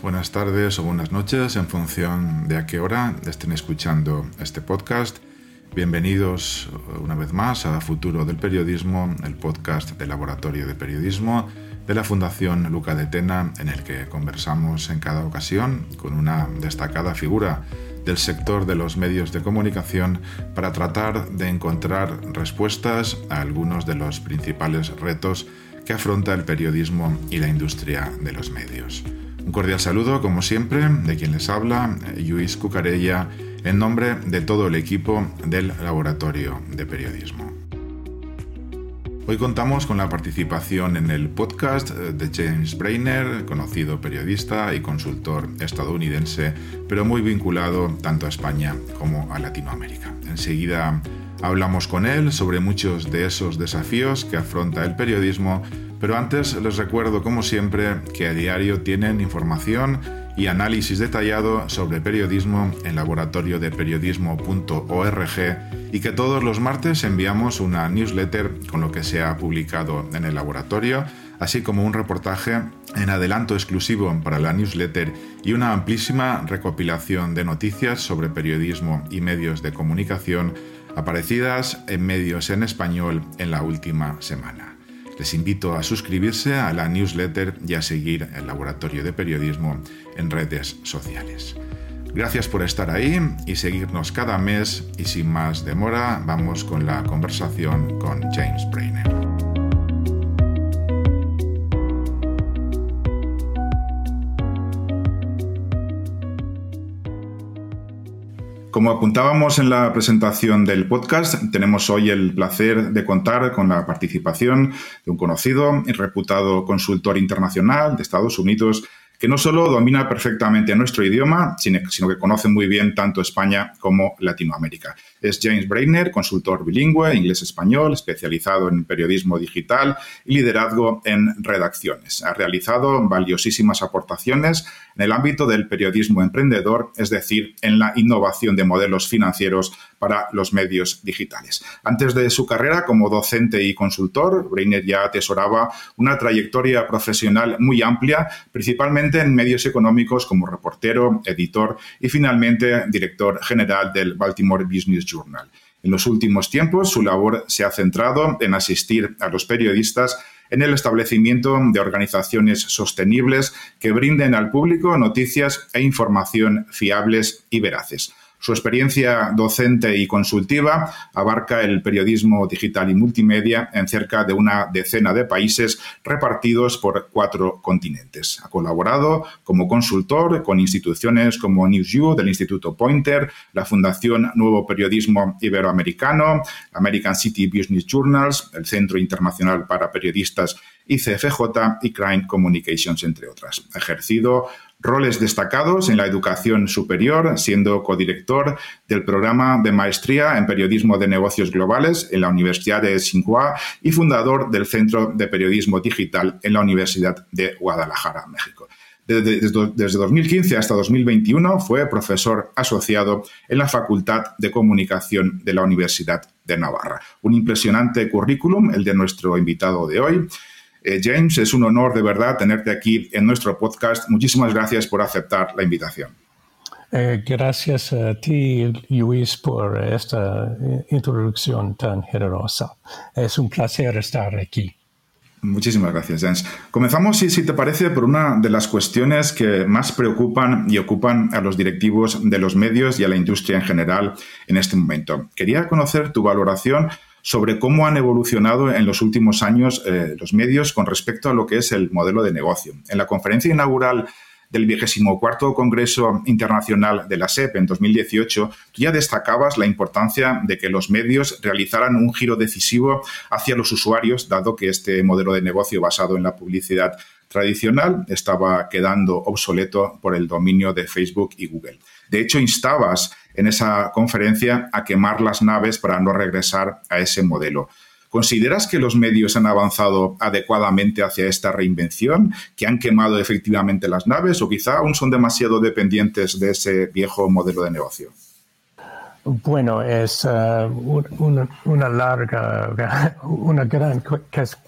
Buenas tardes o buenas noches en función de a qué hora estén escuchando este podcast. Bienvenidos una vez más a Futuro del Periodismo, el podcast del Laboratorio de Periodismo de la Fundación Luca de Tena, en el que conversamos en cada ocasión con una destacada figura del sector de los medios de comunicación para tratar de encontrar respuestas a algunos de los principales retos que afronta el periodismo y la industria de los medios. Un cordial saludo, como siempre, de quien les habla, Luis Cucarella, en nombre de todo el equipo del Laboratorio de Periodismo. Hoy contamos con la participación en el podcast de James Brainer, conocido periodista y consultor estadounidense, pero muy vinculado tanto a España como a Latinoamérica. Enseguida hablamos con él sobre muchos de esos desafíos que afronta el periodismo pero antes les recuerdo, como siempre, que a diario tienen información y análisis detallado sobre periodismo en laboratorio de periodismo.org y que todos los martes enviamos una newsletter con lo que se ha publicado en el laboratorio, así como un reportaje en adelanto exclusivo para la newsletter y una amplísima recopilación de noticias sobre periodismo y medios de comunicación aparecidas en medios en español en la última semana. Les invito a suscribirse a la newsletter y a seguir el Laboratorio de Periodismo en redes sociales. Gracias por estar ahí y seguirnos cada mes y sin más demora vamos con la conversación con James Brainer. Como apuntábamos en la presentación del podcast, tenemos hoy el placer de contar con la participación de un conocido y reputado consultor internacional de Estados Unidos que no solo domina perfectamente nuestro idioma, sino, que conoce muy bien tanto España como Latinoamérica. Es James Brainer, consultor bilingüe, inglés-español, especializado en periodismo digital y liderazgo en redacciones. Ha realizado valiosísimas aportaciones en el ámbito del periodismo emprendedor, es decir, en la innovación de modelos financieros para los medios digitales. Antes de su carrera como docente y consultor, Brainer ya atesoraba una trayectoria profesional muy amplia, principalmente en medios económicos como reportero, editor y finalmente director general del Baltimore Business En los últimos tiempos, su labor se ha centrado en asistir a los periodistas en el establecimiento de organizaciones sostenibles que brinden al público noticias e información fiables y veraces. Su experiencia docente y consultiva abarca el periodismo digital y multimedia en cerca de una decena de países repartidos por cuatro continentes. Ha colaborado como consultor con instituciones como NewsU del Instituto Pointer, la Fundación Nuevo Periodismo Iberoamericano, American City Business Journals, el Centro Internacional para Periodistas ICFJ y Crime Communications, entre otras. Ejercido roles destacados en la educación superior, siendo codirector del programa de maestría en periodismo de negocios globales en la Universidad de Tsinghua y fundador del Centro de Periodismo Digital en la Universidad de Guadalajara, México. Desde, 2015 hasta 2021 fue profesor asociado en la Facultad de Comunicación de la Universidad de Navarra. Un impresionante currículum, el de nuestro invitado de hoy. Eh, James, es un honor de verdad tenerte aquí en nuestro podcast. Muchísimas gracias por aceptar la invitación. Eh, gracias a ti, Luis, por esta eh, introducción tan generosa. Es un placer estar aquí. Muchísimas gracias, James. Comenzamos, si, si, te parece, por una de las cuestiones que más preocupan y ocupan a los directivos de los medios y a la industria en general en este momento. Quería conocer tu valoración sobre cómo han evolucionado en los últimos años eh, los medios con respecto a lo que es el modelo de negocio. En la conferencia inaugural del vigésimo cuarto Congreso Internacional de la SEP en 2018, tú ya destacabas la importancia de que los medios realizaran un giro decisivo hacia los usuarios, dado que este modelo de negocio basado en la publicidad tradicional estaba quedando obsoleto por el dominio de Facebook y Google. De hecho, instabas en esa conferencia a quemar las naves para no regresar a ese modelo. ¿Consideras que los medios han avanzado adecuadamente hacia esta reinvención, que han quemado efectivamente las naves o quizá aún son demasiado dependientes de ese viejo modelo de negocio? Bueno, es uh, una, larga, una gran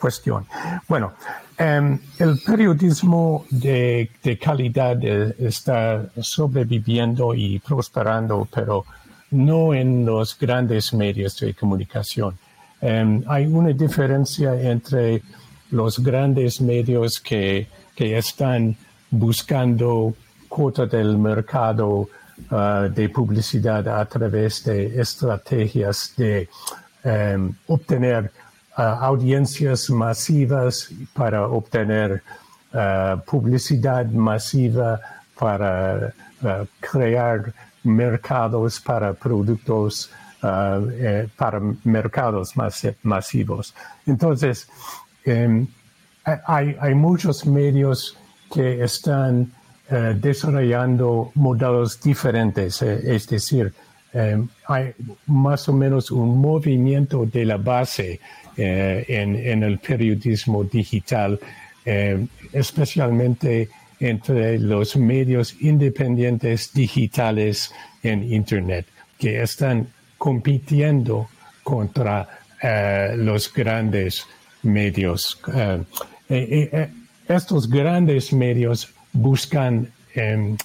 cuestión. Bueno, em, el periodismo de, calidad eh, está sobreviviendo y prosperando, pero no en los grandes medios de comunicación. Em, hay una diferencia entre los grandes medios que, están buscando cuota del mercado uh, de publicidad a través de estrategias de em, obtener audiencias masivas para obtener uh, publicidad masiva para crear mercados para productos eh, para mercados masivos. Entonces, em, hay, hay, muchos medios que están eh, desarrollando modelos diferentes, eh, es decir, em, hay más o menos un movimiento de la base en, en, el periodismo digital, em, especialmente entre los medios independientes digitales en Internet, que están compitiendo contra eh, los grandes medios. Eh, eh, estos grandes medios buscan em,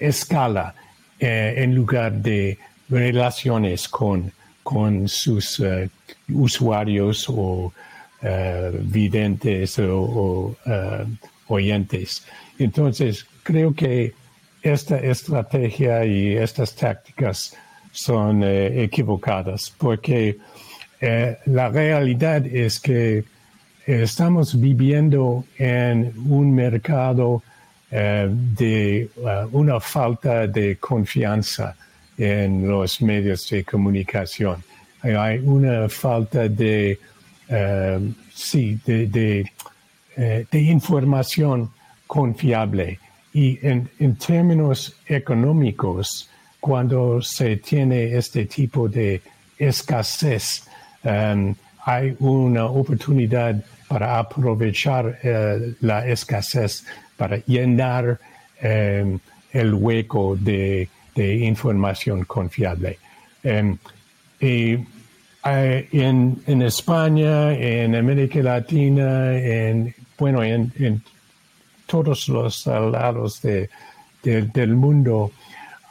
escala en lugar de relaciones con, con sus usuarios o videntes o, oyentes. Entonces, creo que esta estrategia y estas tácticas son eh, equivocadas, porque eh, la realidad es que estamos viviendo en un mercado eh, de una falta de confianza en los medios de comunicación. Hay una falta de, sí, de, información confiable. Y en, en términos económicos, cuando se tiene este tipo de escasez, um, hay una oportunidad para aprovechar eh, la escasez, para llenar um, el hueco de, información confiable. Um, y eh, en, España, en América Latina, en, bueno, en, todos los lados del mundo,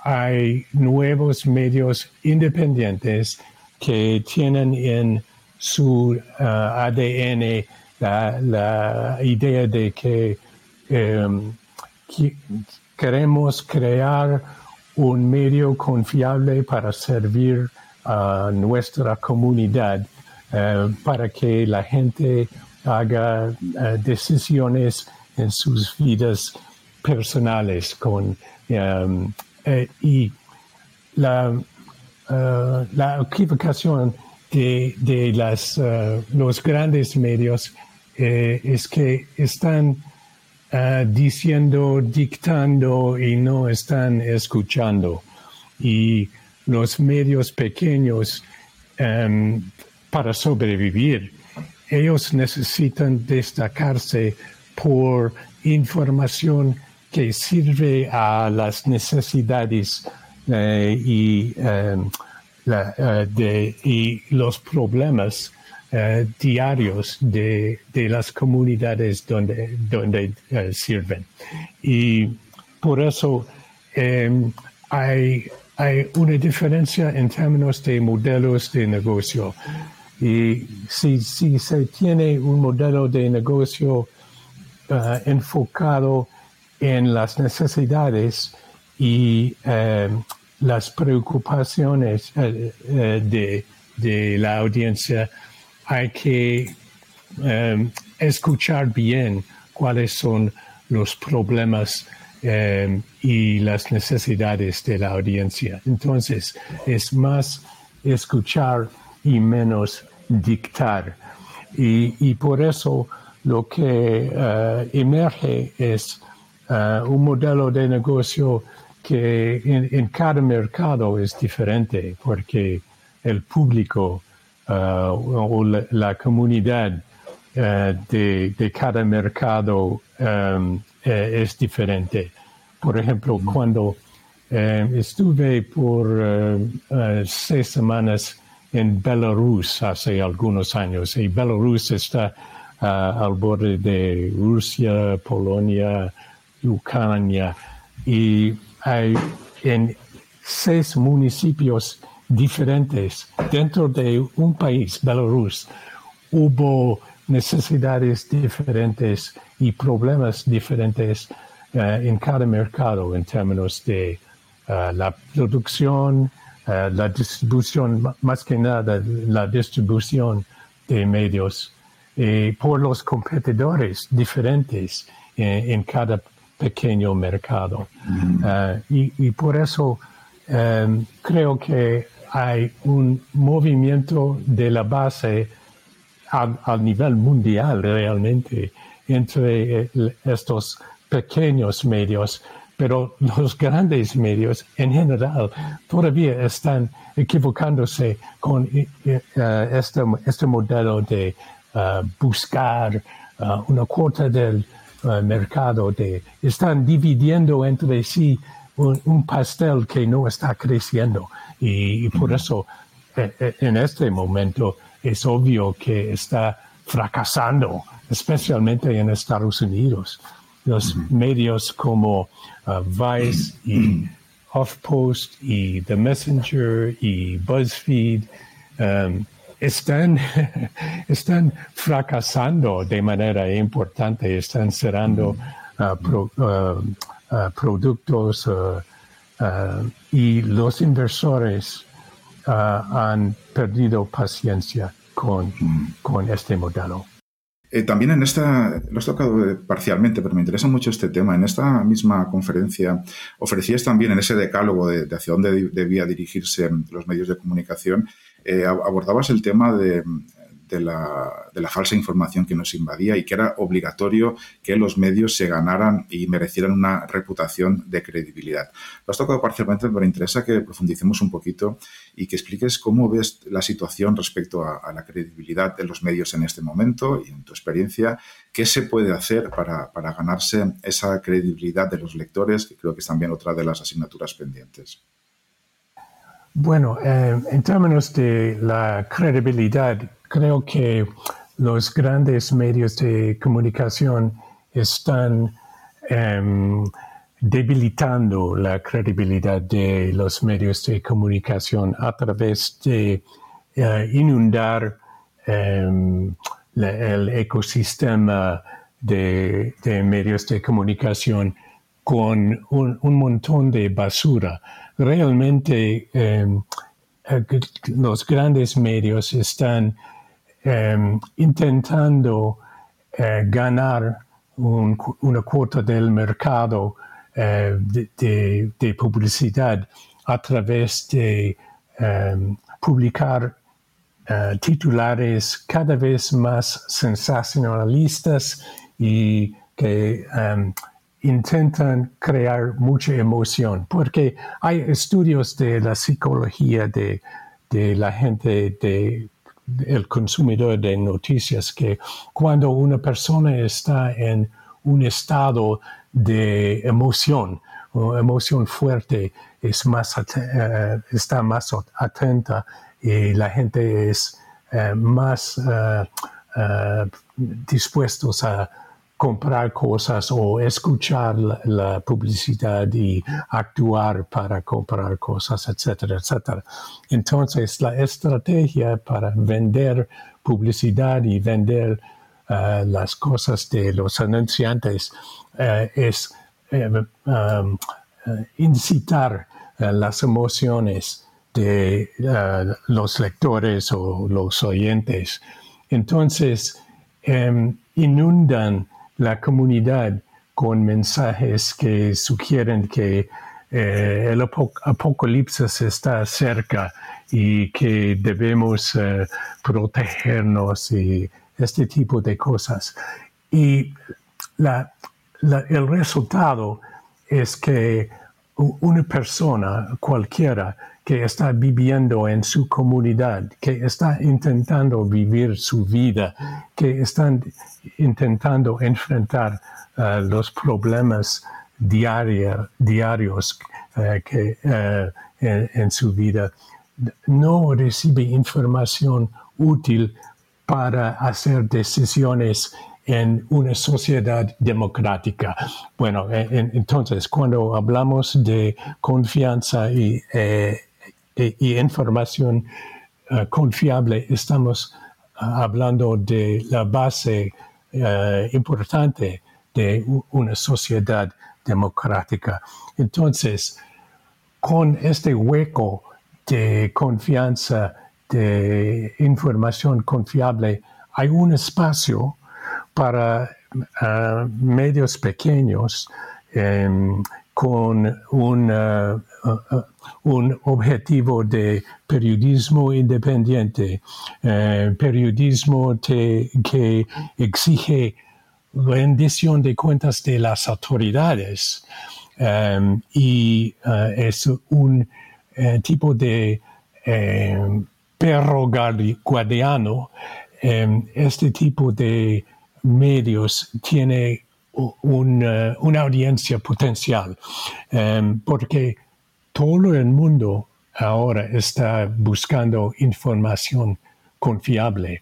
hay nuevos medios independientes que tienen en su uh, ADN la, idea de que, um, queremos crear un medio confiable para servir a nuestra comunidad, uh, para que la gente haga uh, decisiones en sus vidas personales con um, eh, y la, la equivocación de, de las, los grandes medios eh, es que están uh, diciendo, dictando y no están escuchando. Y los medios pequeños, um, para sobrevivir, ellos necesitan destacarse por información que sirve a las necesidades eh, em, eh, y, los problemas eh, diarios de, de, las comunidades donde, donde sirven. Y por eso em, hay, hay una diferencia en términos de modelos de negocio. Y si, si se tiene un modelo de negocio enfocado en las necesidades y eh, las preocupaciones eh, eh, de, la audiencia, hay que escuchar bien cuáles son los problemas y las necesidades de la audiencia. Entonces, es más escuchar y menos dictar. Y, y por eso lo que eh, emerge es eh, un modelo de negocio que en, cada mercado es diferente porque el público o la, comunidad de, cada mercado es diferente. Por ejemplo, cuando estuve por seis semanas en Belarus hace algunos años y Belarus está uh, al borde de Rusia, Polonia, Ucrania y hay en seis municipios diferentes dentro de un país, Belarus, hubo necesidades diferentes y problemas diferentes uh, en cada mercado en términos de uh, la producción, uh, la distribución, más que nada la distribución de medios eh, por los competidores diferentes eh, en cada pequeño mercado. Mm. Y, y, por eso um, creo que hay un movimiento de la base al nivel mundial realmente entre eh, estos pequeños medios, pero los grandes medios en general todavía están equivocándose con uh, este, este modelo de buscar una cuota del mercado, de, están dividiendo entre sí un, pastel que no está creciendo. Y, por eso eh, eh, en este momento es obvio que está fracasando, especialmente en Estados Unidos. Los medios como Vice y HuffPost y The Messenger y BuzzFeed um, están, están fracasando de manera importante, están cerrando uh, uh, uh, y los inversores han perdido paciencia con, con este modelo. Eh, también en esta, lo has tocado eh, parcialmente, pero me interesa mucho este tema. En esta misma conferencia ofrecías también en ese decálogo de, de hacia dónde debía dirigirse los medios de comunicación eh, abordabas el tema de, la, falsa información que nos invadía y que era obligatorio que los medios se ganaran y merecieran una reputación de credibilidad. Lo has tocado parcialmente, pero me interesa que profundicemos un poquito y que expliques cómo ves la situación respecto a, la credibilidad de los medios en este momento y en tu experiencia, qué se puede hacer para, para ganarse esa credibilidad de los lectores, que creo que es también otra de las asignaturas pendientes. Bueno, eh, en términos de la credibilidad, creo que los grandes medios de comunicación están em, debilitando la credibilidad de los medios de comunicación a través de eh, inundar em, el ecosistema de, medios de comunicación con un montón de basura. Realmente em, eh, los grandes medios están em, intentando eh, ganar una cuota del mercado eh, de, publicidad a través de em, publicar titulares cada vez más sensacionalistas y que intentan crear mucha emoción, porque hay estudios de la psicología de, la gente, de, el consumidor de noticias, que cuando una persona está en un estado de emoción, o emoción fuerte, es más, eh, está más atenta y la gente es eh, más uh, dispuestos a comprar cosas o escuchar la, publicidad y actuar para comprar cosas, etcétera, etcétera. Entonces, la estrategia para vender publicidad y vender eh, las cosas de los anunciantes eh, es eh, um, incitar las emociones de los lectores o los oyentes. Entonces, em, inundan la comunidad con mensajes que sugieren que eh, el apocalipsis está cerca y que debemos eh, protegernos y este tipo de cosas. Y el resultado es que una persona cualquiera que está viviendo en su comunidad, que está intentando vivir su vida, que están intentando enfrentar eh, los problemas diarios eh, que, eh, en, su vida, no recibe información útil para hacer decisiones en una sociedad democrática. Bueno, entonces, cuando hablamos de confianza y, información eh, confiable, estamos ah, hablando de la base eh, importante de una sociedad democrática. Entonces, con este hueco de confianza, de información confiable, hay un espacio para medios pequeños em, con un, ah, ah, un, objetivo de periodismo independiente, eh, periodismo que exige rendición de cuentas de las autoridades y es un eh, tipo de perro guardiano, este tipo de medios tiene una, audiencia potencial, em, porque todo el mundo ahora está buscando información confiable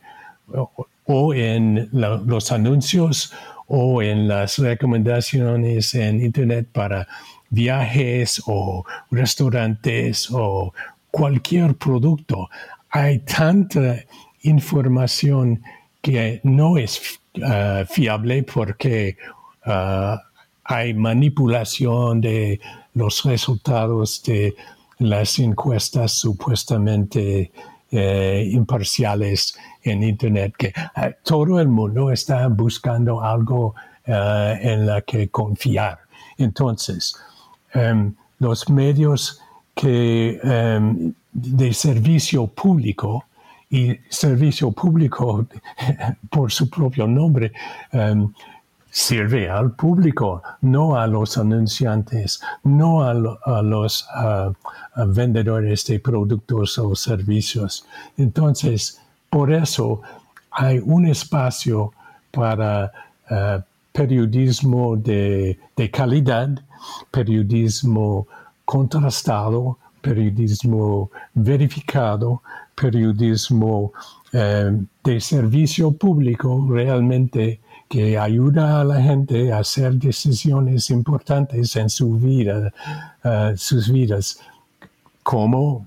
o, en los anuncios o en las recomendaciones en Internet para viajes o restaurantes o cualquier producto. Hay tanta información que no es uh, fiable porque uh, hay manipulación de los resultados de las encuestas supuestamente eh, imparciales en Internet, que uh, todo el mundo está buscando algo en la que confiar. Entonces, um, los medios que, um, de servicio público y servicio público, por su propio nombre, em, sirve al público, no a los anunciantes, no a, los vendedores de productos o servicios. Entonces, por eso hay un espacio para eh, periodismo de, de calidad, periodismo contrastado, periodismo verificado, periodismo eh, de servicio público realmente que ayuda a la gente a hacer decisiones importantes en su vida, eh, sus vidas, como,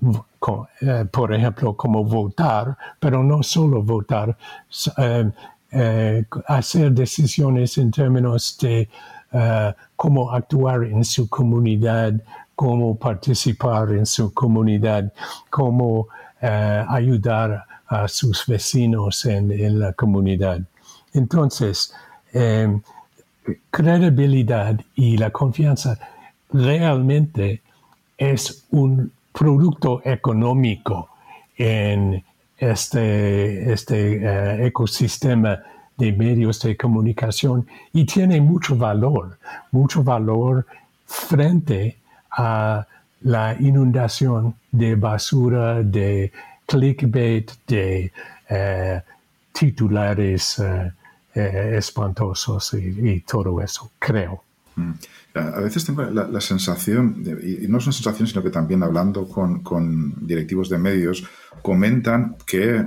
eh, por ejemplo, como votar, pero no solo votar, hacer decisiones en términos de cómo actuar en su comunidad, cómo participar en su comunidad, cómo eh, ayudar a sus vecinos en, la comunidad. Entonces, em, credibilidad y la confianza realmente es un producto económico en este, este eh, ecosistema de medios de comunicación y tiene mucho valor, mucho valor frente a la inundación de basura, de clickbait, de eh, titulares eh, eh, espantosos y, todo eso, creo. Mm. A veces tengo la, sensación, y no es una sensación, sino que también hablando con, directivos de medios, comentan que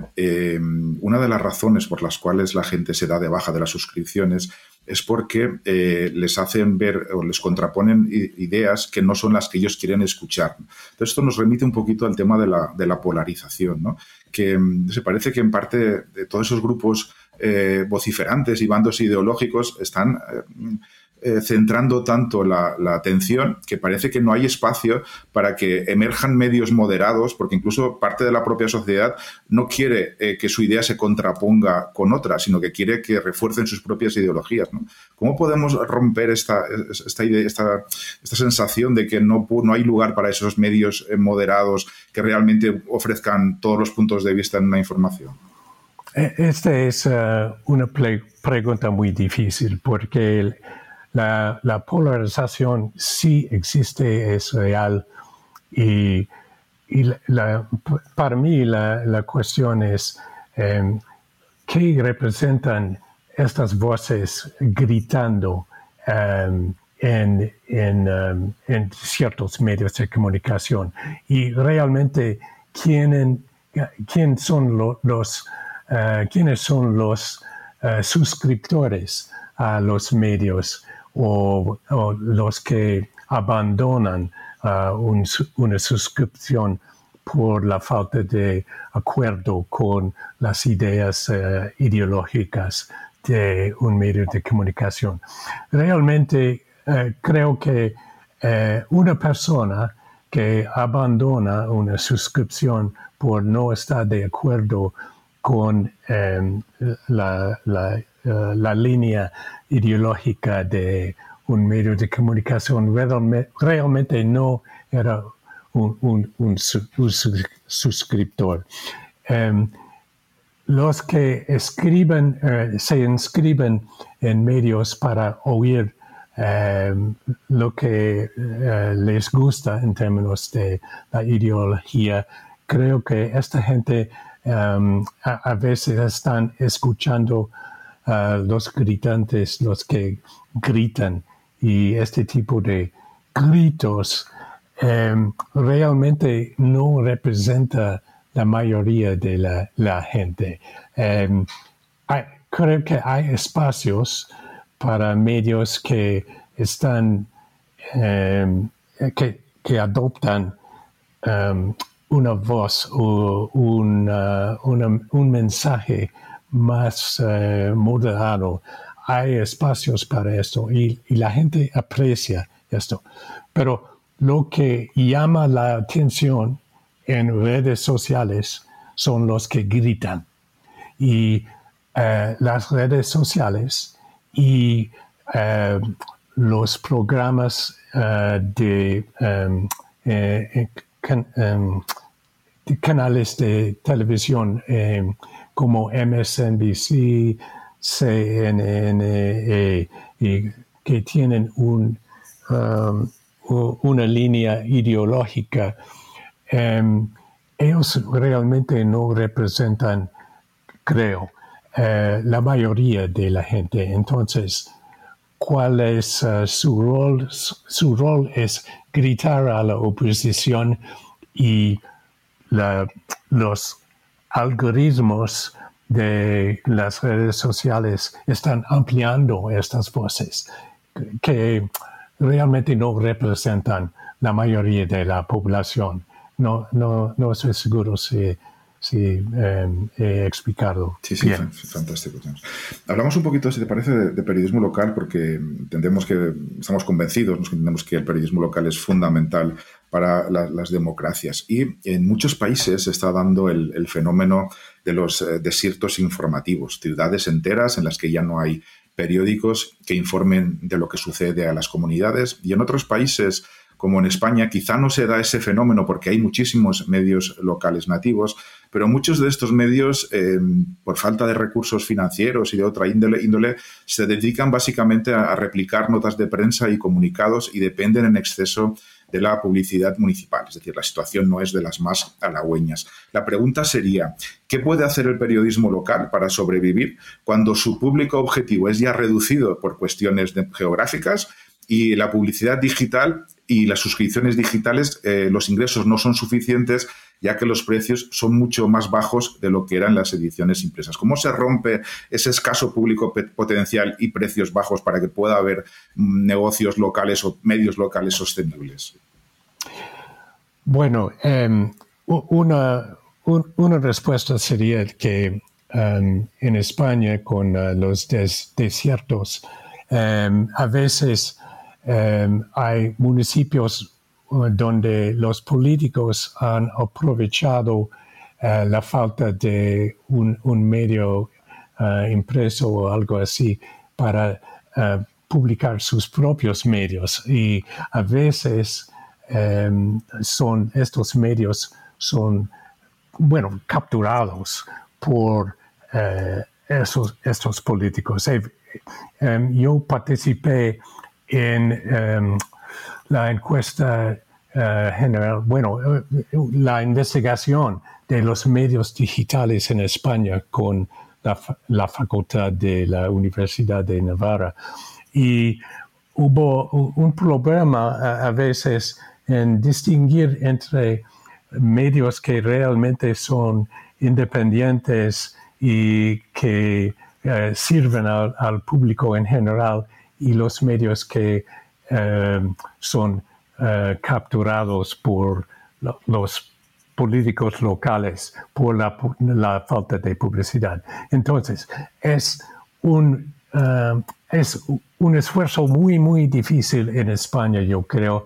una de las razones por las cuales la gente se da de baja de las suscripciones es porque eh, les hacen ver o les contraponen ideas que no son las que ellos quieren escuchar. Entonces, esto nos remite un poquito al tema de la, polarización, que mm, se parece que en parte de todos esos grupos eh, vociferantes y bandos ideológicos están eh, eh, centrando tanto la, atención que parece que no hay espacio para que emerjan medios moderados, porque incluso parte de la propia sociedad no quiere eh, que su idea se contraponga con otra, sino que quiere que refuercen sus propias ideologías. ¿Cómo podemos romper esta, esta, idea, esta, esta sensación de que no, no hay lugar para esos medios moderados que realmente ofrezcan todos los puntos de vista en una información? Esta es una pregunta muy difícil porque la, polarización sí existe, es real y, para mí la, cuestión es em, qué representan estas voces gritando em, en, em, en, ciertos medios de comunicación y realmente quién, quién son los, uh, quiénes son los uh, suscriptores a los medios o, los que abandonan uh, una suscripción por la falta de acuerdo con las ideas ideológicas de un medio de comunicación. Realmente eh, creo que eh, una persona que abandona una suscripción por no estar de acuerdo con em, la, eh, la, línea ideológica de un medio de comunicación realmente, no era un, un, suscriptor. Em, los que escriben, se inscriben en medios para oír Em, lo que eh, les gusta en términos de la ideología. Creo que esta gente em, a, veces están escuchando a los gritantes, los que gritan, y este tipo de gritos em, realmente no representa la mayoría de la, gente. creo que hay espacios para medios que están, em, que, adoptan em, una voz o un mensaje más eh, moderado. Hay espacios para esto y, la gente aprecia esto. Pero lo que llama la atención en redes sociales son los que gritan. Y eh, las redes sociales y eh, los programas de, de, canales de televisión em, como MSNBC, CNN, y que tienen un, una línea ideológica, ellos realmente no representan, creo, eh, la mayoría de la gente. Entonces, ¿cuál es eh, su rol? Su, rol es gritar a la oposición y los algoritmos de las redes sociales están ampliando estas voces que realmente no representan la mayoría de la población. No, no, no estoy seguro si sí, he explicado. Sí, sí, fantástico. Hablamos un poquito, si te parece, de, periodismo local, porque entendemos que estamos convencidos, nos entendemos que el periodismo local es fundamental para las democracias. Y en muchos países se está dando el, fenómeno de los eh, desiertos informativos, ciudades enteras en las que ya no hay periódicos que informen de lo que sucede a las comunidades. Y en otros países como en España, quizá no se da ese fenómeno porque hay muchísimos medios locales nativos, pero muchos de estos medios, eh, por falta de recursos financieros y de otra índole, se dedican básicamente a, replicar notas de prensa y comunicados y dependen en exceso de la publicidad municipal. Es decir, la situación no es de las más halagüeñas. La pregunta sería, ¿qué puede hacer el periodismo local para sobrevivir cuando su público objetivo es ya reducido por cuestiones geográficas y la publicidad digital y las suscripciones digitales, eh, los ingresos no son suficientes ya que los precios son mucho más bajos de lo que eran las ediciones impresas. ¿Cómo se rompe ese escaso público potencial y precios bajos para que pueda haber mm, negocios locales o medios locales sostenibles? Bueno, em, una, una, respuesta sería que em, en España con uh, los desiertos, em, a veces hay municipios donde los políticos han aprovechado uh, la falta de un, medio uh, impreso o algo así para publicar sus propios medios y a veces em, son estos medios son bueno capturados por esos, estos políticos. Em, yo participé en em, la encuesta general, bueno, la investigación de los medios digitales en España con la, facultad de la Universidad de Navarra. Y hubo un problema a, veces en distinguir entre medios que realmente son independientes y que eh, sirven al, público en general y los medios que eh, son eh, capturados por los políticos locales por la, falta de publicidad. Entonces, es un, uh, es un esfuerzo muy, muy difícil en España, yo creo,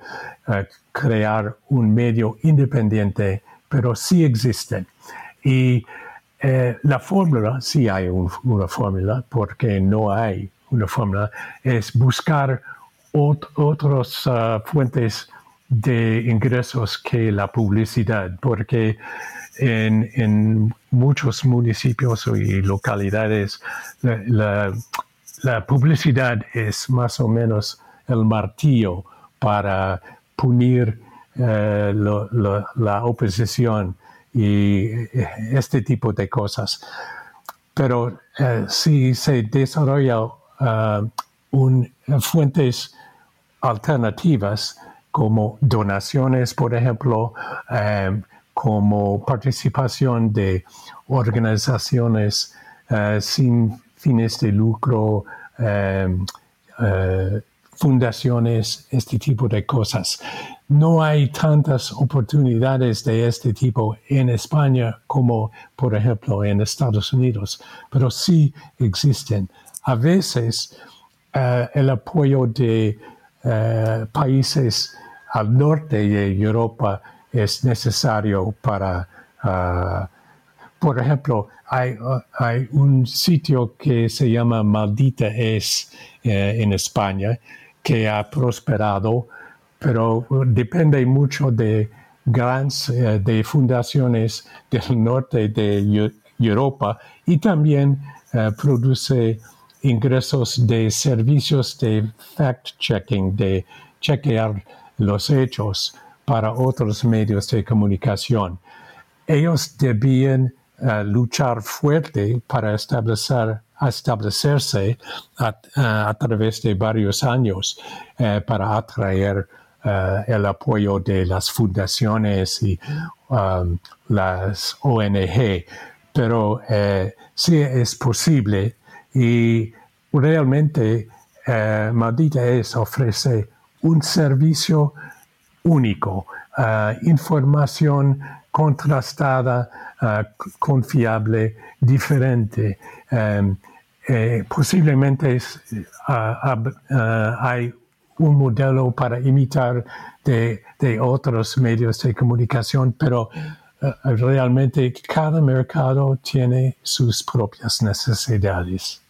uh, crear un medio independiente, pero sí existen. Y uh, la fórmula, sí hay una fórmula, porque no hay una fórmula, es buscar otras fuentes de ingresos que la publicidad, porque en, muchos municipios y localidades la, publicidad es más o menos el martillo para punir eh, la oposición y eh, este tipo de cosas. Pero eh, si se desarrolla un, fuentes alternativas, como donaciones, por ejemplo, eh, como participación de organizaciones eh, sin fines de lucro, eh, fundaciones, este tipo de cosas. No hay tantas oportunidades de este tipo en España como, por ejemplo, en Estados Unidos, pero sí existen. A veces el apoyo de países al norte de Europa es necesario para, ah, por ejemplo, hay, hay, un sitio que se llama Maldita es eh, en España que ha prosperado, pero depende mucho de grants, eh, de fundaciones del norte de Europa y también eh, produce ingresos de servicios de fact-checking, de chequear los hechos para otros medios de comunicación. Ellos debían eh, luchar fuerte para establecer, establecerse a, través de varios años eh, para atraer eh, el apoyo de las fundaciones y um, las ONG. Pero sí es posible y realmente Maldita es ofrece un servicio único, eh, información contrastada, eh, confiable, diferente. Em, eh, posiblemente hay un modelo para imitar de, otros medios de comunicación, pero realmente cada mercado tiene sus propias necesidades.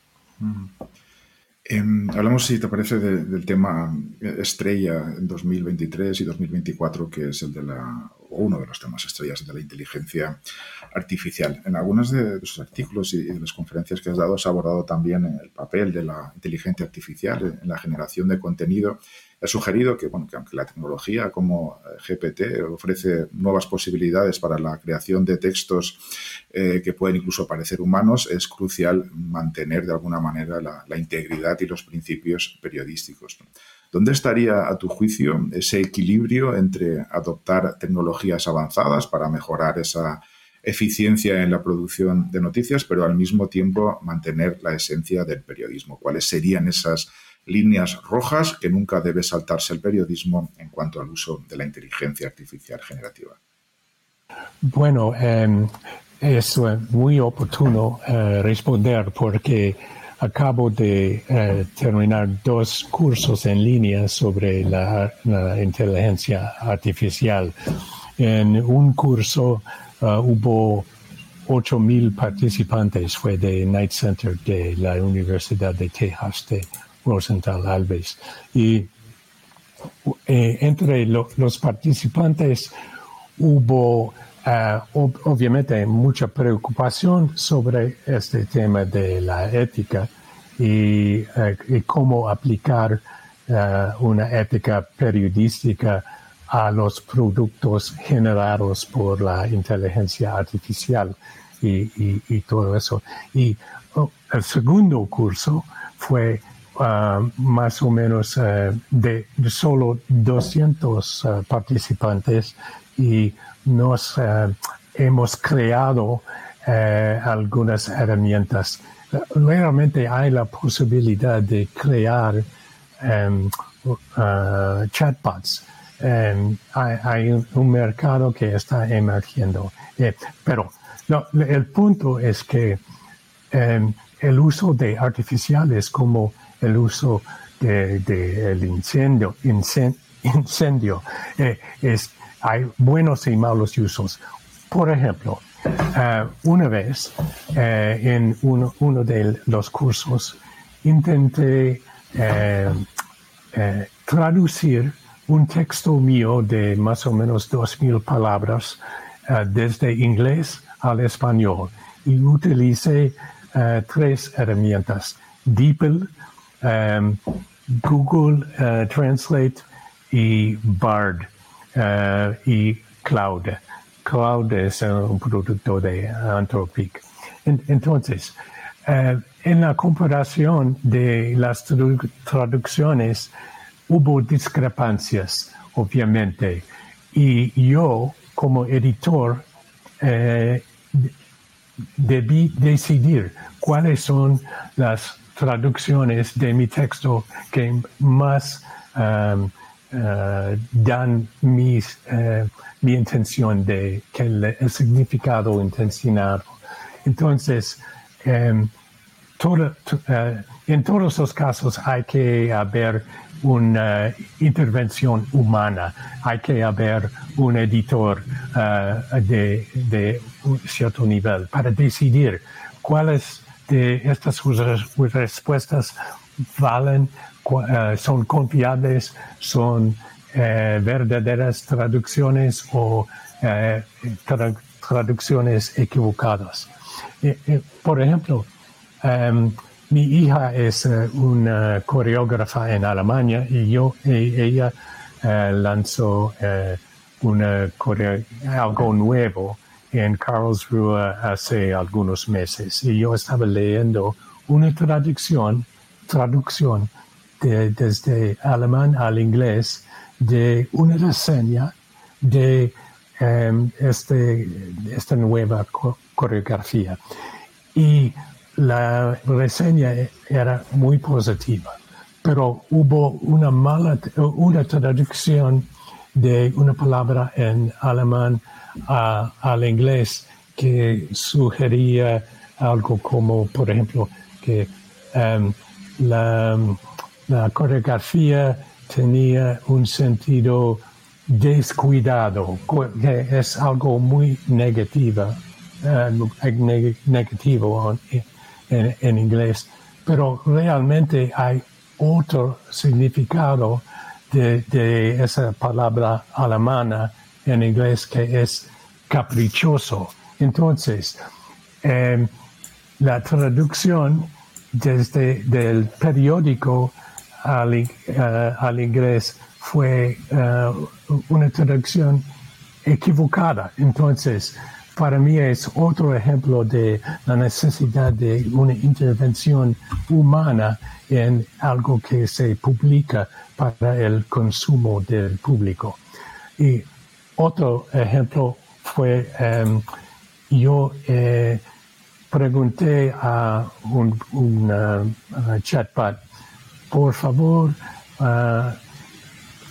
Em, hablamos, si te parece, del tema estrella en 2023 y 2024, que es el de la, uno de los temas estrellas de la inteligencia artificial. En algunos de sus artículos y de las conferencias que has dado, has abordado también el papel de la inteligencia artificial en la generación de contenido He sugerido que, bueno, que aunque la tecnología como eh, GPT ofrece nuevas posibilidades para la creación de textos eh, que pueden incluso parecer humanos, es crucial mantener de alguna manera la, integridad y los principios periodísticos. ¿Dónde estaría, a tu juicio, ese equilibrio entre adoptar tecnologías avanzadas para mejorar esa eficiencia en la producción de noticias, pero al mismo tiempo mantener la esencia del periodismo? ¿Cuáles serían esas líneas rojas que nunca debe saltarse el periodismo en cuanto al uso de la inteligencia artificial generativa. Bueno, em, es muy oportuno eh, responder porque acabo de eh, terminar dos cursos en línea sobre la, inteligencia artificial. En un curso uh, hubo 8.000 participantes, fue de Night Center de la Universidad de Texas de Rosenthal Alves. Y eh, entre los participantes hubo Uh, obviamente mucha preocupación sobre este tema de la ética y, uh, cómo aplicar uh, una ética periodística a los productos generados por la inteligencia artificial y, todo eso. Y oh, el segundo curso fue más o menos de, de, solo 200 participantes y nos eh, hemos creado eh, algunas herramientas. Realmente hay la posibilidad de crear uh, chatbots. Em, hay, un, mercado que está emergiendo. Eh, pero el punto es que em, el uso de artificiales como el uso del de, el incendio, incendio, es hay buenos y malos usos. Por ejemplo, eh, una vez eh, en uno, de los cursos intenté eh, traducir un texto mío de más o menos dos mil palabras desde inglés al español y utilicé tres herramientas, DeepL, Google Translate y Bard. Eh, y Cloud. Cloud es un producto de Anthropic. entonces, eh, en la comparación de las traducciones hubo discrepancias, obviamente, y yo como editor eh, debí decidir cuáles son las traducciones de mi texto que más eh, dan mis, eh, mi intención de que el, significado intencionado. Entonces, em, en todos los casos hay que haber una intervención humana, hay que haber un editor de, de, un cierto nivel para decidir cuáles de estas respuestas valen eh, son confiables, son eh, verdaderas traducciones o eh, traducciones equivocadas. por ejemplo, em, mi hija es una coreógrafa en Alemania y yo, ella lanzó una algo nuevo en Karlsruhe hace algunos meses y yo estaba leyendo una traducción, traducción desde alemán al inglés de una reseña de em, este, esta nueva coreografía. Y la reseña era muy positiva, pero hubo una mala, una traducción de una palabra en alemán al inglés que sugería algo como, por ejemplo, que em, la la coreografía tenía un sentido descuidado, que es algo muy negativo, eh, negativo en, inglés, pero realmente hay otro significado de, esa palabra alemana en inglés que es caprichoso. Entonces, em, la traducción desde el periódico eh, al, inglés fue eh, una traducción equivocada. Entonces, para mí es otro ejemplo de la necesidad de una intervención humana en algo que se publica para el consumo del público. Y otro ejemplo fue, em, yo eh, pregunté a un, chatbot por favor, uh,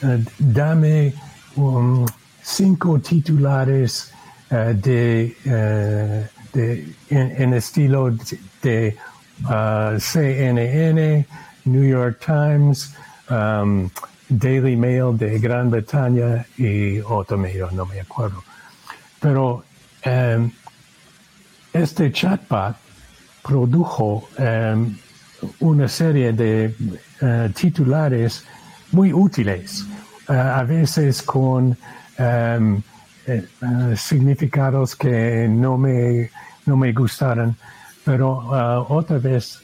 uh, dame um, cinco titulares de, de en, estilo de, CNN, New York Times, um, Daily Mail de Gran Bretaña y otro medio, no me acuerdo. Pero um, este chatbot produjo una serie de eh, titulares muy útiles, eh, a veces con em, significados que no me, no me gustaron, pero otra vez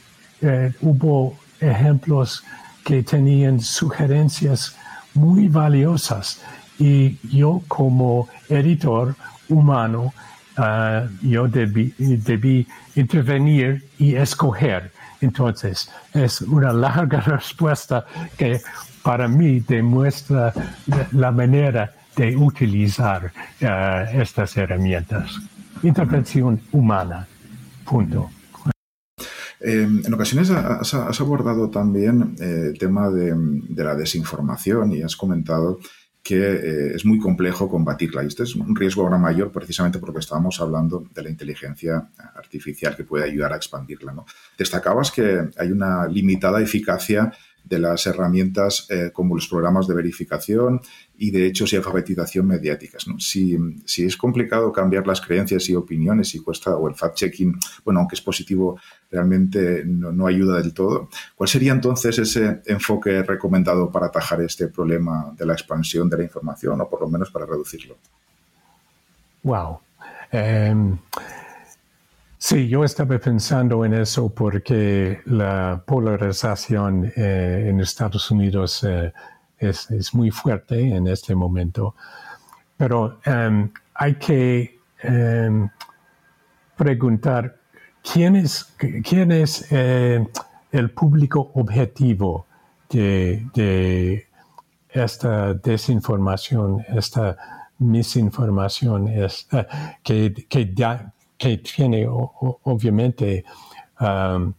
hubo ejemplos que tenían sugerencias muy valiosas y yo como editor humano, uh, yo debí, debí intervenir y escoger. Entonces, es una larga respuesta que para mí demuestra la manera de utilizar uh, estas herramientas. Intervención humana. Punto. Eh, en ocasiones has, abordado también eh, el tema de, la desinformación y has comentado que eh, es muy complejo combatirla. Y este es un riesgo ahora mayor precisamente porque estábamos hablando de la inteligencia artificial que puede ayudar a expandirla. ¿no? Destacabas que hay una limitada eficacia de las herramientas eh, como los programas de verificación y de hechos y alfabetización mediáticas. Si, es complicado cambiar las creencias y opiniones y cuesta, o el fact-checking, bueno, aunque es positivo, realmente no, ayuda del todo, ¿cuál sería entonces ese enfoque recomendado para atajar este problema de la expansión de la información o por lo menos para reducirlo? Wow. Sí, yo estaba pensando en eso porque la polarización eh, en Estados Unidos eh, es, muy fuerte en este momento, pero em, hay que em, preguntar quién es, quién es eh, el público objetivo de, esta desinformación, esta misinformación que, que, ya, que tiene obviamente um,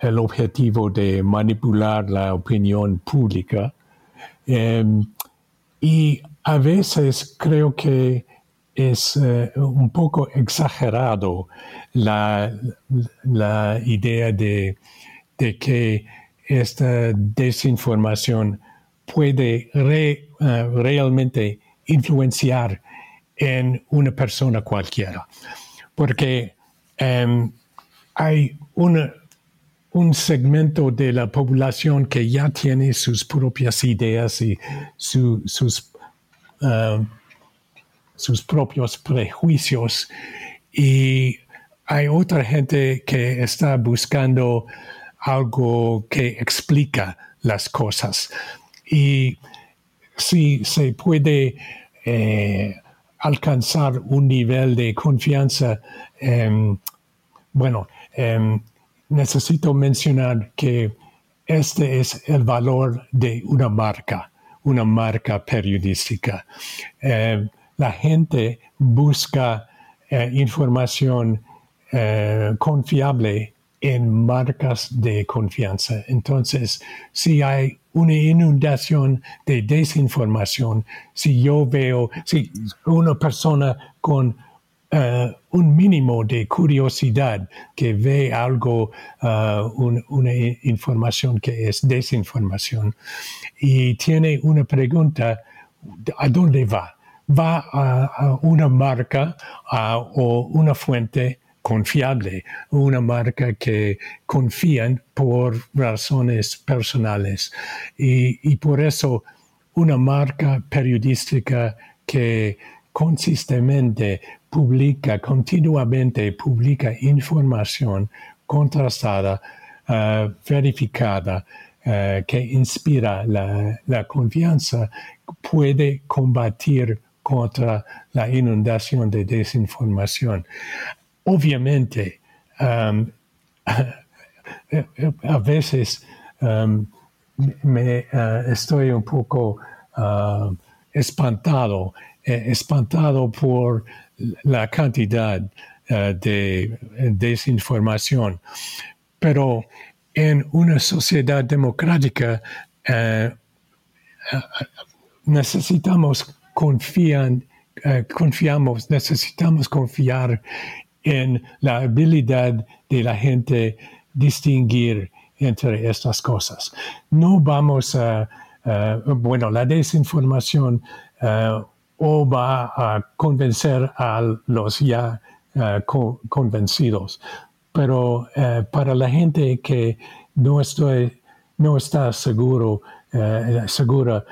el objetivo de manipular la opinión pública. Em, y a veces creo que es eh, un poco exagerado la, idea de, que esta desinformación puede eh, realmente influenciar en una persona cualquiera porque em, hay un segmento de la población que ya tiene sus propias ideas y sus, em, sus propios prejuicios y hay otra gente que está buscando algo que explica las cosas. Y si se puede eh, alcanzar un nivel de confianza, em, bueno, em, necesito mencionar que este es el valor de una marca, una marca periodística. Em, la gente busca eh, información eh, confiable en marcas de confianza. Entonces, si hay una inundación de desinformación. Si yo veo, si una persona con eh, un mínimo de curiosidad que ve algo, eh, una información que es desinformación y tiene una pregunta, ¿a dónde va? Va a, una marca o una fuente confiable, una marca que confían por razones personales. Y, por eso una marca periodística que consistentemente publica, continuamente publica información contrastada, eh, verificada, eh, que inspira la, la, confianza, puede combatir contra la inundación de desinformación. Obviamente, um, a veces um, me uh, estoy un poco uh, espantado, eh, espantado por la cantidad uh, de desinformación. Pero en una sociedad democrática necesitamos confiar, confiamos, necesitamos confiar en la habilidad de la gente distinguir entre estas cosas. No vamos a, bueno, la desinformación eh, o va a convencer a los ya eh, convencidos, pero eh, para la gente que no, no está seguro, segura,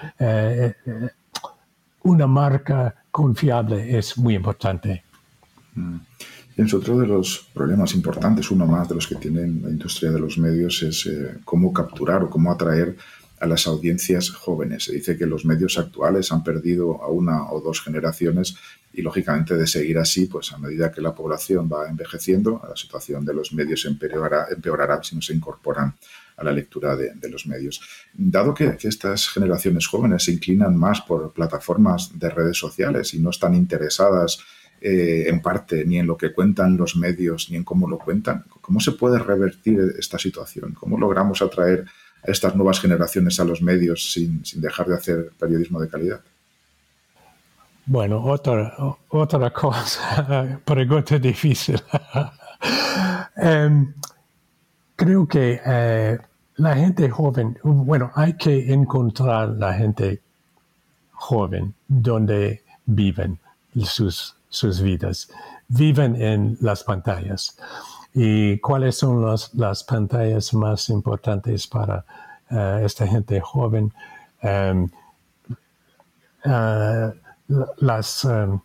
una marca confiable es muy importante. Mm. Es otro de los problemas importantes, uno más de los que tiene la industria de los medios, es eh, cómo capturar o cómo atraer a las audiencias jóvenes. Se dice que los medios actuales han perdido a una o dos generaciones y, lógicamente, de seguir así, pues a medida que la población va envejeciendo, la situación de los medios empeorará, empeorará si no se incorporan a la lectura de, los medios. Dado que, que, estas generaciones jóvenes se inclinan más por plataformas de redes sociales y no están interesadas eh, en parte ni en lo que cuentan los medios ni en cómo lo cuentan. ¿Cómo se puede revertir esta situación? ¿Cómo logramos atraer a estas nuevas generaciones a los medios sin, dejar de hacer periodismo de calidad? Bueno, otra, otra cosa, pregunta difícil. Em, creo que eh, la gente joven, bueno, hay que encontrar la gente joven donde viven sus sus vidas, viven en las pantallas. ¿Y cuáles son las pantallas más importantes para eh, esta gente joven? Em, eh, las, em,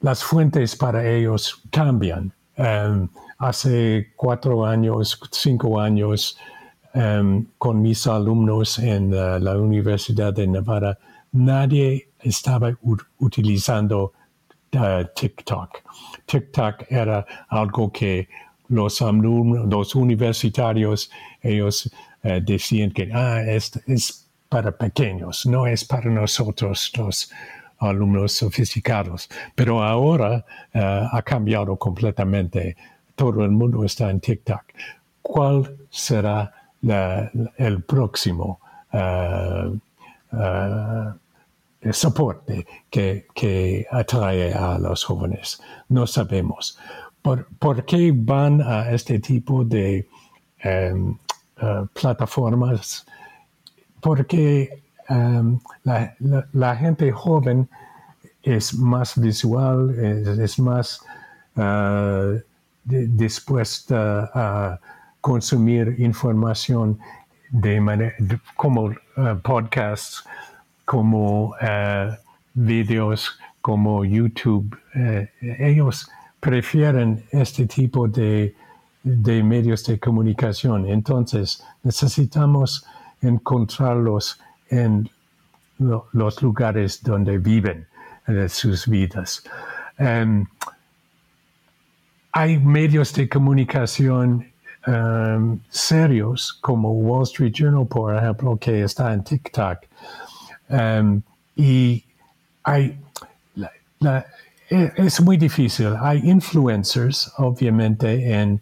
las fuentes para ellos cambian. Em, hace cuatro años, cinco años, con mis alumnos en eh, la Universidad de Nevada, nadie estaba utilizando TikTok. TikTok era algo que los alumnos, los universitarios, ellos eh, decían que ah, es, es para pequeños, no es para nosotros los alumnos sofisticados. Pero ahora eh, ha cambiado completamente. Todo el mundo está en TikTok. ¿Cuál será el próximo? Uh, soporte que, que, atrae a los jóvenes. No sabemos. ¿Por, por qué van a este tipo de em, eh, plataformas? Porque em, la, la, gente joven es más visual, es, más uh, dispuesta a consumir información de manera como uh, podcasts como uh, videos como YouTube. Uh, ellos prefieren este tipo de, de, medios de comunicación. Entonces, necesitamos encontrarlos en lo, los lugares donde viven uh, sus vidas. Um, hay medios de comunicación um, serios como Wall Street Journal, por ejemplo, que está en TikTok, Em, y hay, e, es muy difícil. Hay influencers, obviamente, en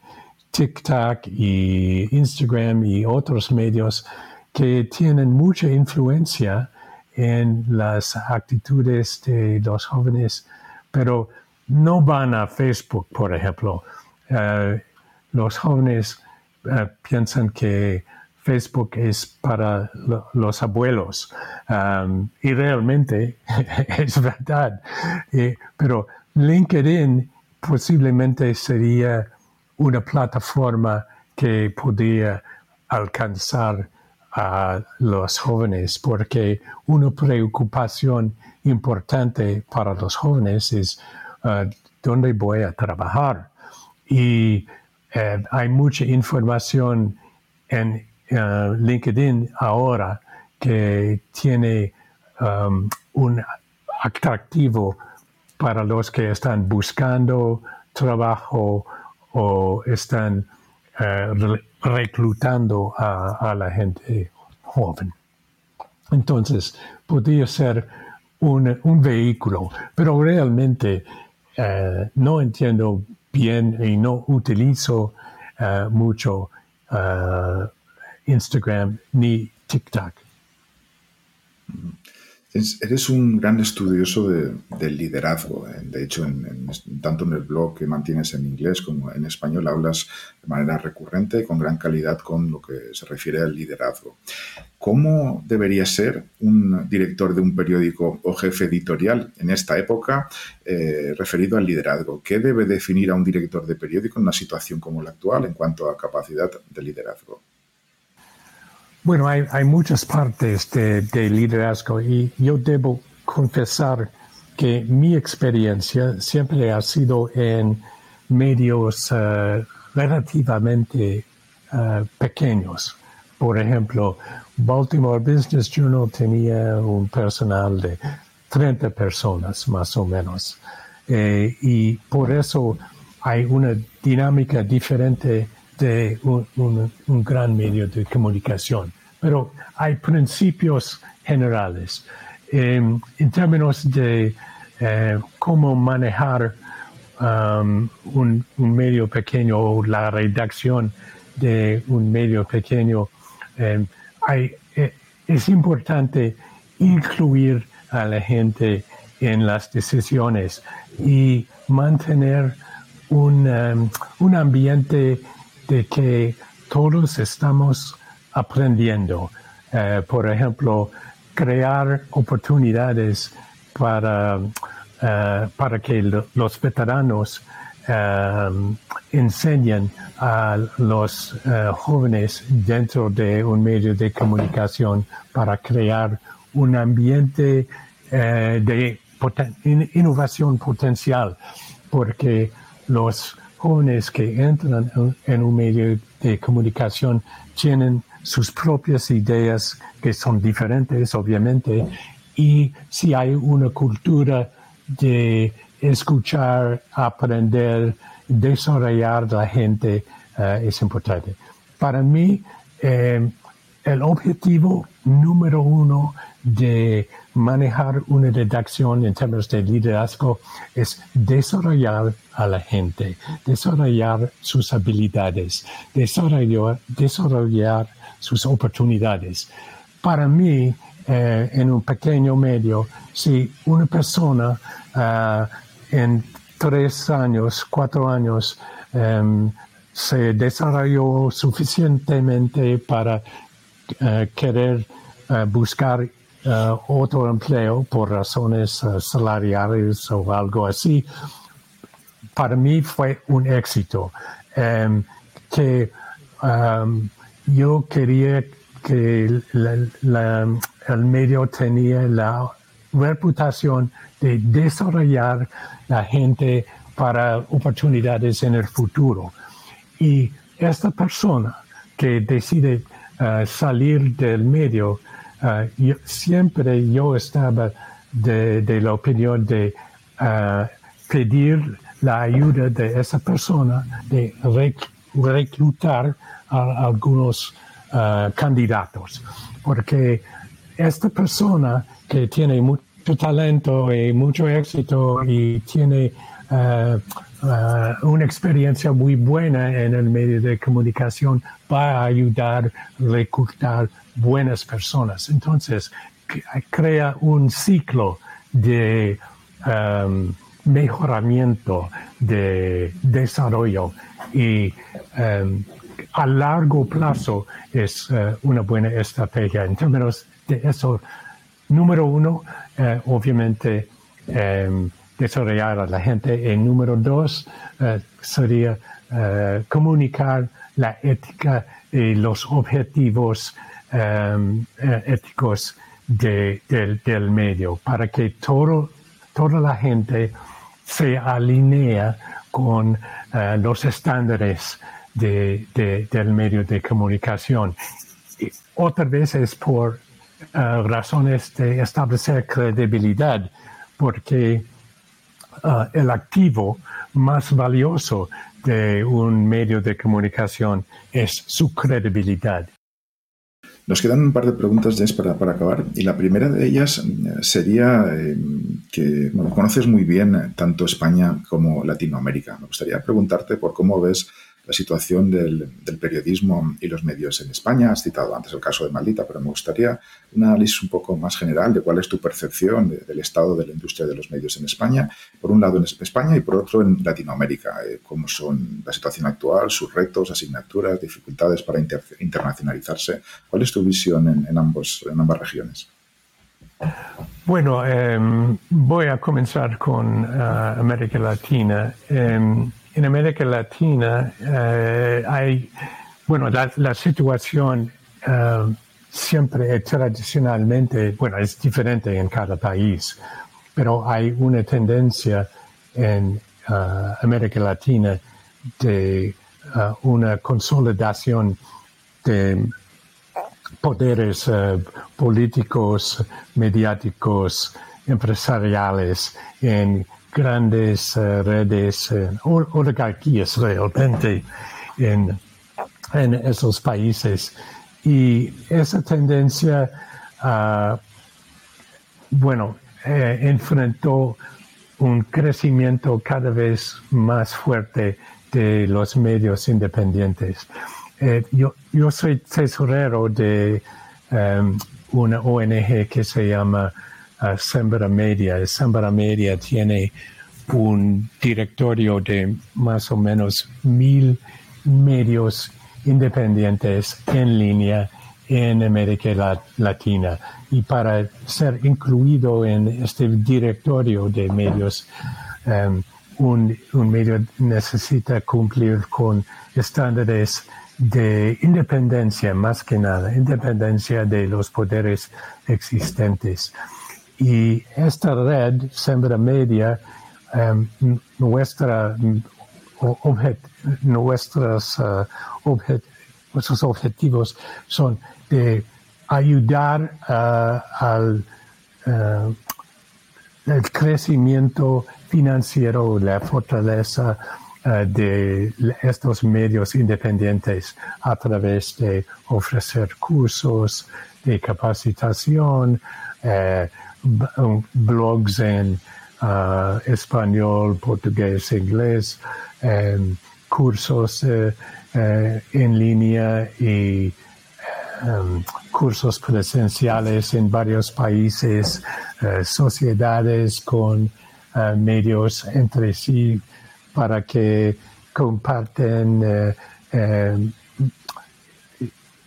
TikTok y Instagram y otros medios que tienen mucha influencia en las actitudes de los jóvenes, pero no van a Facebook, por ejemplo. Eh, los jóvenes eh, piensan que Facebook es para los abuelos. Y realmente es verdad. Eh, pero LinkedIn posiblemente sería una plataforma que podría alcanzar a los jóvenes, porque una preocupación importante para los jóvenes es uh, dónde voy a trabajar. Y eh, hay mucha información en eh, LinkedIn ahora que tiene um, un atractivo para los que están buscando trabajo o están uh, reclutando a, la gente joven. Entonces, podría ser un, vehículo, pero realmente uh, no entiendo bien y no utilizo mucho Instagram ni TikTok. eres un gran estudioso del liderazgo. Eh. De hecho, tanto en el blog que mantienes en inglés como en español hablas de manera recurrente, con gran calidad, con lo que se refiere al liderazgo. ¿Cómo debería ser un director de un periódico o jefe editorial en esta época eh, referido al liderazgo? ¿Qué debe definir a un director de periódico en una situación como la actual en cuanto a capacidad de liderazgo? Bueno, hay, muchas partes de, liderazgo y yo debo confesar que mi experiencia siempre ha sido en medios uh, relativamente uh, pequeños. Por ejemplo, Baltimore Business Journal tenía un personal de 30 personas más o menos. Eh, y por eso hay una dinámica diferente de un, gran medio de comunicación. Pero hay principios generales. en términos de eh, cómo manejar um, un, medio pequeño o la redacción de un medio pequeño, eh, eh, es importante incluir a la gente en las decisiones y mantener un, um, un ambiente de que todos estamos aprendiendo. Eh, por ejemplo, crear oportunidades para, uh, para que los veteranos um, enseñen a los jóvenes dentro de un medio de comunicación para crear un ambiente de innovación potencial, porque los jóvenes que entran en un medio de comunicación tienen sus propias ideas que son diferentes, obviamente, y si hay una cultura de escuchar, aprender, desarrollar la gente, eh, es importante. Para mí, eh, el objetivo número uno de manejar una redacción en términos de liderazgo es desarrollar a la gente, desarrollar sus habilidades, desarrollar, desarrollar sus oportunidades. Para mí, eh, en un pequeño medio, si una persona eh, en tres años, cuatro años, em, se desarrolló suficientemente para eh, querer buscar otro empleo por razones salariales o algo así, para mí fue un éxito. Em, que em, yo quería que el medio tenía la reputación de desarrollar la gente para oportunidades en el futuro. Y esta persona que decide uh, salir del medio, uh, siempre yo estaba de, la opinión de uh, pedir la ayuda de esa persona, de reclutar a algunos uh, candidatos, porque esta persona que tiene mucho talento y mucho éxito y tiene una experiencia muy buena en el medio de comunicación va a ayudar a reclutar buenas personas. Entonces, crea un ciclo de um, mejoramiento, de desarrollo y um, a largo plazo es eh, una buena estrategia. En términos de eso, número uno, eh, obviamente, em, desarrollar a la gente. Y número dos, eh, sería comunicar la ética y los objetivos em, éticos del medio para que todo, toda la gente se alinea con los estándares del medio de comunicación. Y otra vez es por eh, razones de establecer credibilidad, porque eh, el activo más valioso de un medio de comunicación es su credibilidad. Nos quedan un par de preguntas, para, para acabar. Y la primera de ellas eh, sería que conoces muy bien tanto España como Latinoamérica. Me gustaría preguntarte por cómo ves la situación del, periodismo y los medios en España. Has citado antes el caso de Maldita, pero me gustaría un análisis un poco más general de cuál es tu percepción del estado de la industria de los medios en España, por un lado en España y por otro en Latinoamérica. Eh, cómo son la situación actual, sus retos, asignaturas, dificultades para internacionalizarse. ¿Cuál es tu visión en, ambos, en ambas regiones? Bueno, em, voy a comenzar con ah, América Latina. Em, en América Latina eh, hay, bueno, la, situación eh, siempre tradicionalmente, bueno, es diferente en cada país, pero hay una tendencia en uh, América Latina de uh, una consolidación de poderes uh, políticos, mediáticos, empresariales en grandes redes, oligarquías realmente en, en esos países. Y esa tendencia, bueno, eh, enfrentó un crecimiento cada vez más fuerte de los medios independientes. Eh, yo, yo, soy tesorero de um, una ONG que se llama Sembra Media. Sembra Media tiene un directorio de más o menos mil medios independientes en línea en América Latina. Y para ser incluido en este directorio de medios, um, un, un, medio necesita cumplir con estándares de independencia, más que nada, independencia de los poderes existentes. Y esta red, Sembra Media, um, nuestra, objet, nuestros, uh, nuestros objetivos son de ayudar uh, al uh, el crecimiento financiero, la fortaleza de estos medios independientes a través de ofrecer cursos de capacitación, blogs en español, portugués, inglés, cursos en línea y um, cursos presenciales en varios países, uh, sociedades con uh, medios entre sí para que comparten uh,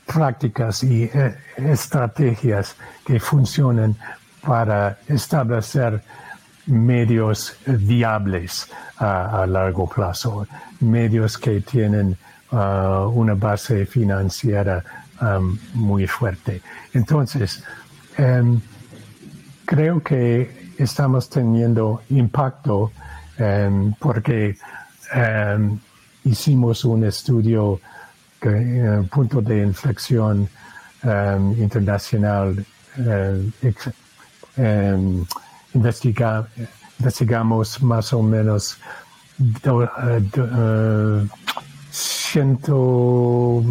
prácticas y estrategias que funcionan para establecer medios viables a largo plazo, medios que tienen una base financiera Um, muy fuerte. Entonces, um, creo que estamos teniendo impacto um, porque hicimos un estudio, que, uh, punto de inflexión internacional, investigamos más o menos uh, uh, ciento,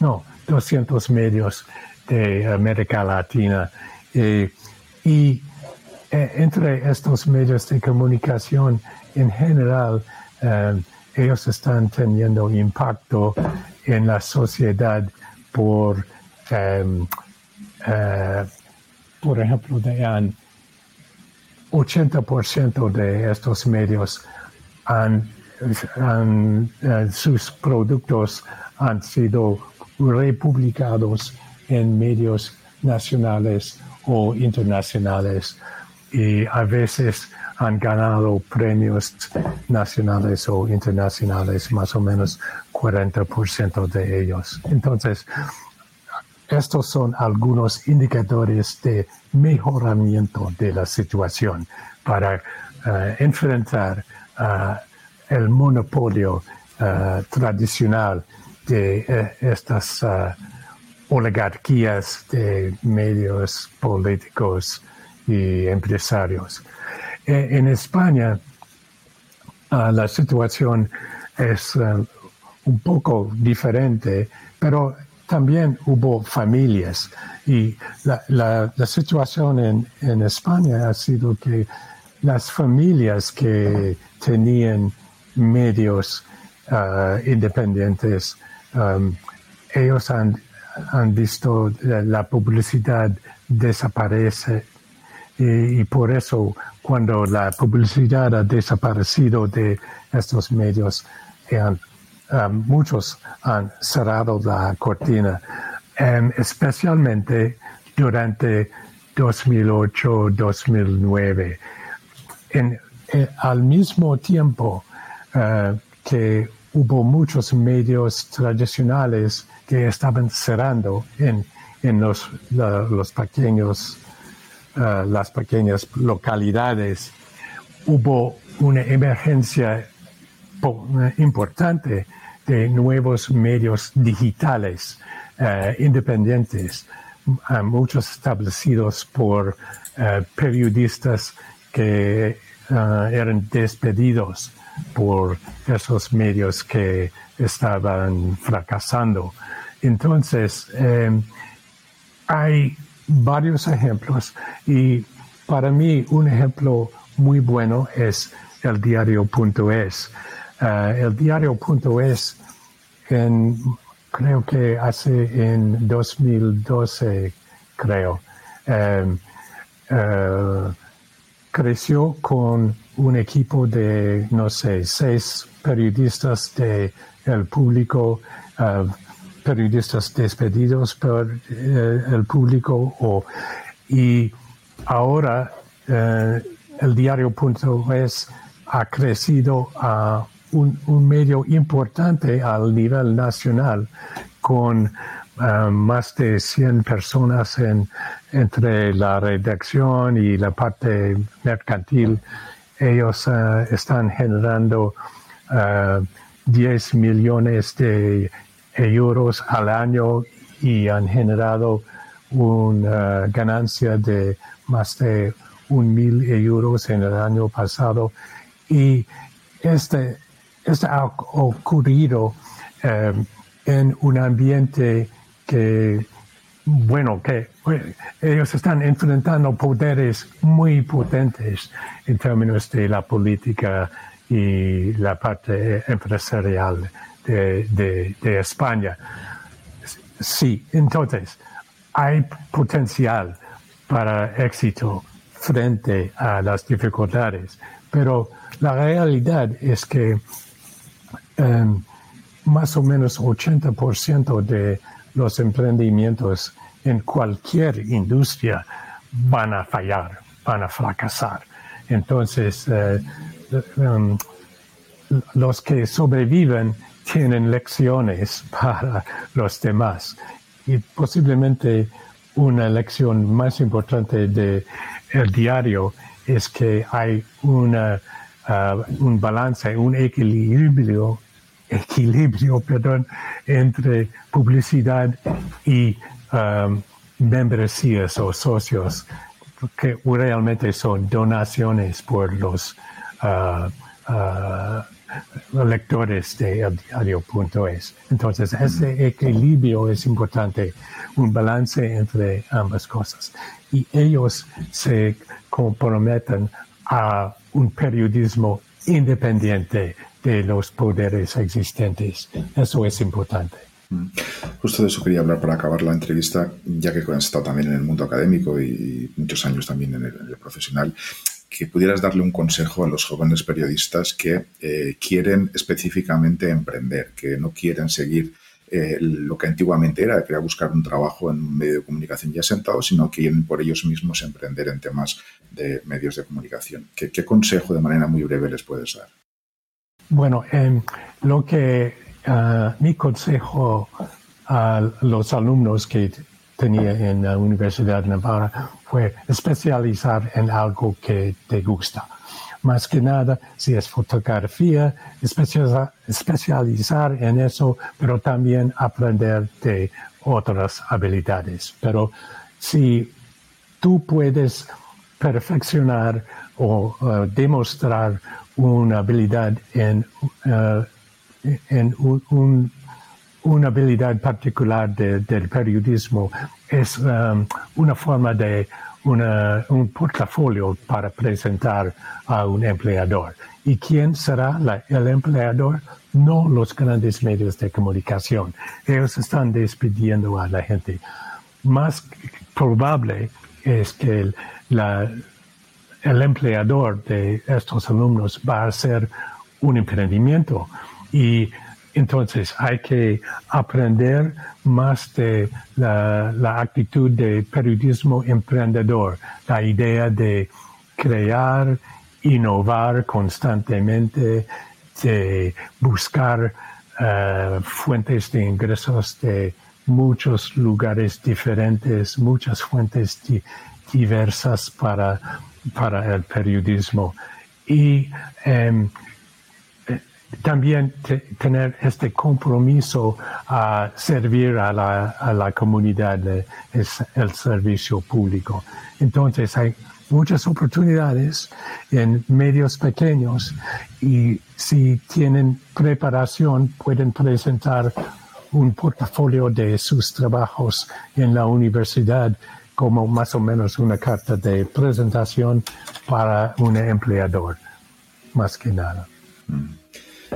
no, 200 medios de América Latina. Eh, y eh, entre estos medios de comunicación en general, eh, ellos están teniendo impacto en la sociedad por, em, por ejemplo, de 80% de estos medios han, sus productos han sido republicados en medios nacionales o internacionales y a veces han ganado premios nacionales o internacionales, más o menos 40% de ellos. Entonces, estos son algunos indicadores de mejoramiento de la situación para eh, enfrentar eh, el monopolio eh, tradicional de estas oligarquías de medios políticos y empresarios. E, en España la situación es un poco diferente, pero también hubo familias. Y la, situación en, España ha sido que las familias que tenían medios independientes Um, ellos han, han, visto la, publicidad desaparece. Y, por eso cuando la publicidad ha desaparecido de estos medios, um, muchos han cerrado la cortina, especialmente durante 2008-2009. En, eh, al mismo tiempo uh, que hubo muchos medios tradicionales que estaban cerrando en, en los, los pequeños uh, las pequeñas localidades, hubo una emergencia importante de nuevos medios digitales uh, independientes, muchos establecidos por periodistas que eran despedidos por esos medios que estaban fracasando. Entonces, em, hay varios ejemplos y para mí un ejemplo muy bueno es el diario.es. Uh, el diario.es en, creo que hace en 2012, creo, em, uh, creció con un equipo de, no sé, seis periodistas de el público, uh, periodistas despedidos por eh, el público o, y ahora eh, el diario.es ha crecido a un, medio importante al nivel nacional con eh, más de 100 personas en, entre la redacción y la parte mercantil. Ellos están generando 10 millones de euros al año y han generado una ganancia de más de un mil euros en el año pasado. Y este, este ha ocurrido eh, en un ambiente que, bueno, que ellos están enfrentando poderes muy potentes en términos de la política y la parte empresarial de, España. Sí, entonces hay potencial para éxito frente a las dificultades, pero la realidad es que más o menos 80% de los emprendimientos en cualquier industria van a fallar, van a fracasar. Entonces, eh, em, los que sobreviven tienen lecciones para los demás. Y posiblemente una lección más importante del el diario es que hay una, uh, un balance, un equilibrio, equilibrio perdón, entre publicidad y um, membresías o socios que realmente son donaciones por los uh, uh, lectores de diario.es. Entonces, ese equilibrio es importante, un balance entre ambas cosas. Y ellos se comprometen a un periodismo independiente de los poderes existentes. Eso es importante. Mm. Justo de eso quería hablar para acabar la entrevista, ya que has estado también en el mundo académico y muchos años también en el profesional que pudieras darle un consejo a los jóvenes periodistas que eh, quieren específicamente emprender, que no quieren seguir eh, lo que antiguamente era, que era buscar un trabajo en un medio de comunicación ya sentado, sino que quieren por ellos mismos emprender en temas de medios de comunicación. ¿Qué, consejo de manera muy breve les puedes dar? Bueno, lo que ah, mi consejo a los alumnos que tenía en la Universidad de Navarra fue especializar en algo que te gusta. Más que nada, si es fotografía, especializar en eso, pero también aprender de otras habilidades. Pero si tú puedes perfeccionar o uh, demostrar una habilidad en, uh, en un una habilidad particular del periodismo es um, una forma de un portafolio para presentar a un empleador. ¿Y quién será el empleador? No los grandes medios de comunicación. Ellos están despidiendo a la gente. Más probable es que el, el empleador de estos alumnos va a ser un emprendimiento y entonces hay que aprender más de la, actitud de periodismo emprendedor, la idea de crear, innovar constantemente, de buscar eh, fuentes de ingresos de muchos lugares diferentes, muchas fuentes diversas para, para el periodismo. Y em, también tener este compromiso a servir a la, a la comunidad, el servicio público. Entonces hay muchas oportunidades en medios pequeños y si tienen preparación pueden presentar un portafolio de sus trabajos en la universidad como más o menos una carta de presentación para un empleador, más que nada. Mm.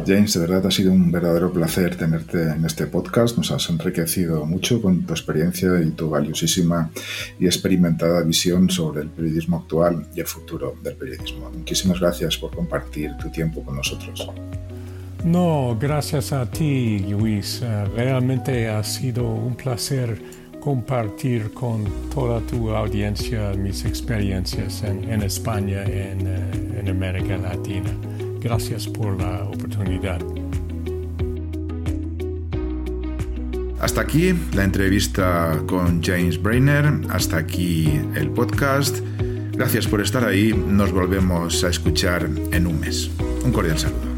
James, de verdad ha sido un verdadero placer tenerte en este podcast. Nos has enriquecido mucho con tu experiencia y tu valiosísima y experimentada visión sobre el periodismo actual y el futuro del periodismo. Muchísimas gracias por compartir tu tiempo con nosotros. No, gracias a ti, Luis. Eh, realmente ha sido un placer compartir con toda tu audiencia mis experiencias en, España y en, eh, en América Latina. Gracias por la oportunidad. Hasta aquí la entrevista con James Brainer, hasta aquí el podcast. Gracias por estar ahí, nos volvemos a escuchar en un mes. Un cordial saludo.